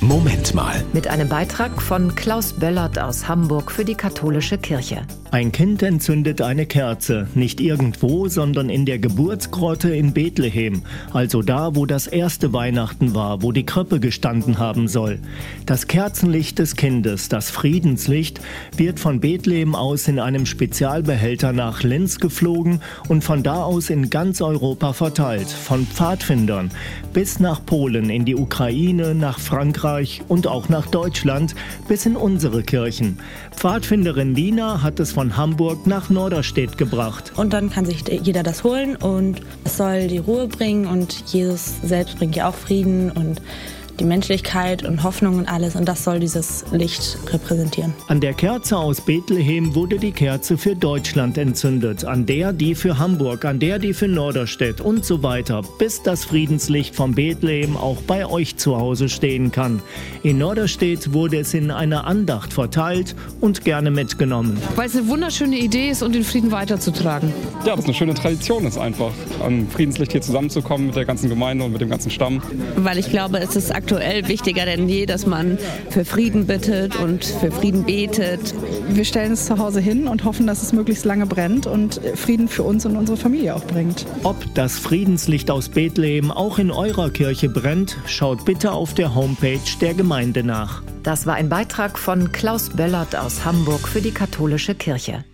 Moment mal. Mit einem Beitrag von Klaus Böllert aus Hamburg für die katholische Kirche. Ein Kind entzündet eine Kerze, nicht irgendwo, sondern in der Geburtsgrotte in Bethlehem, also da, wo das erste Weihnachten war, wo die Krippe gestanden haben soll. Das Kerzenlicht des Kindes, das Friedenslicht, wird von Bethlehem aus in einem Spezialbehälter nach Linz geflogen und von da aus in ganz Europa verteilt, von Pfadfindern bis nach Polen, in die Ukraine, nach Frankreich und auch nach Deutschland bis in unsere Kirchen. Pfadfinderin Lina hat es von Hamburg nach Norderstedt gebracht. Und dann kann sich jeder das holen und es soll die Ruhe bringen und Jesus selbst bringt ja auch Frieden und die Menschlichkeit und Hoffnung und alles. Und das soll dieses Licht repräsentieren. An der Kerze aus Bethlehem wurde die Kerze für Deutschland entzündet, an der die für Hamburg, an der die für Norderstedt und so weiter, bis das Friedenslicht von Bethlehem auch bei euch zu Hause stehen kann. In Norderstedt wurde es in einer Andacht verteilt und gerne mitgenommen. Weil es eine wunderschöne Idee ist und den Frieden weiterzutragen. Ja, das ist eine schöne Tradition ist einfach, am Friedenslicht hier zusammenzukommen mit der ganzen Gemeinde und mit dem ganzen Stamm. Weil ich glaube, es ist aktuell wichtiger denn je, dass man für Frieden bittet und für Frieden betet. Wir stellen es zu Hause hin und hoffen, dass es möglichst lange brennt und Frieden für uns und unsere Familie auch bringt. Ob das Friedenslicht aus Bethlehem auch in eurer Kirche brennt, schaut bitte auf der Homepage der Gemeinde nach. Das war ein Beitrag von Klaus Böllert aus Hamburg für die katholische Kirche.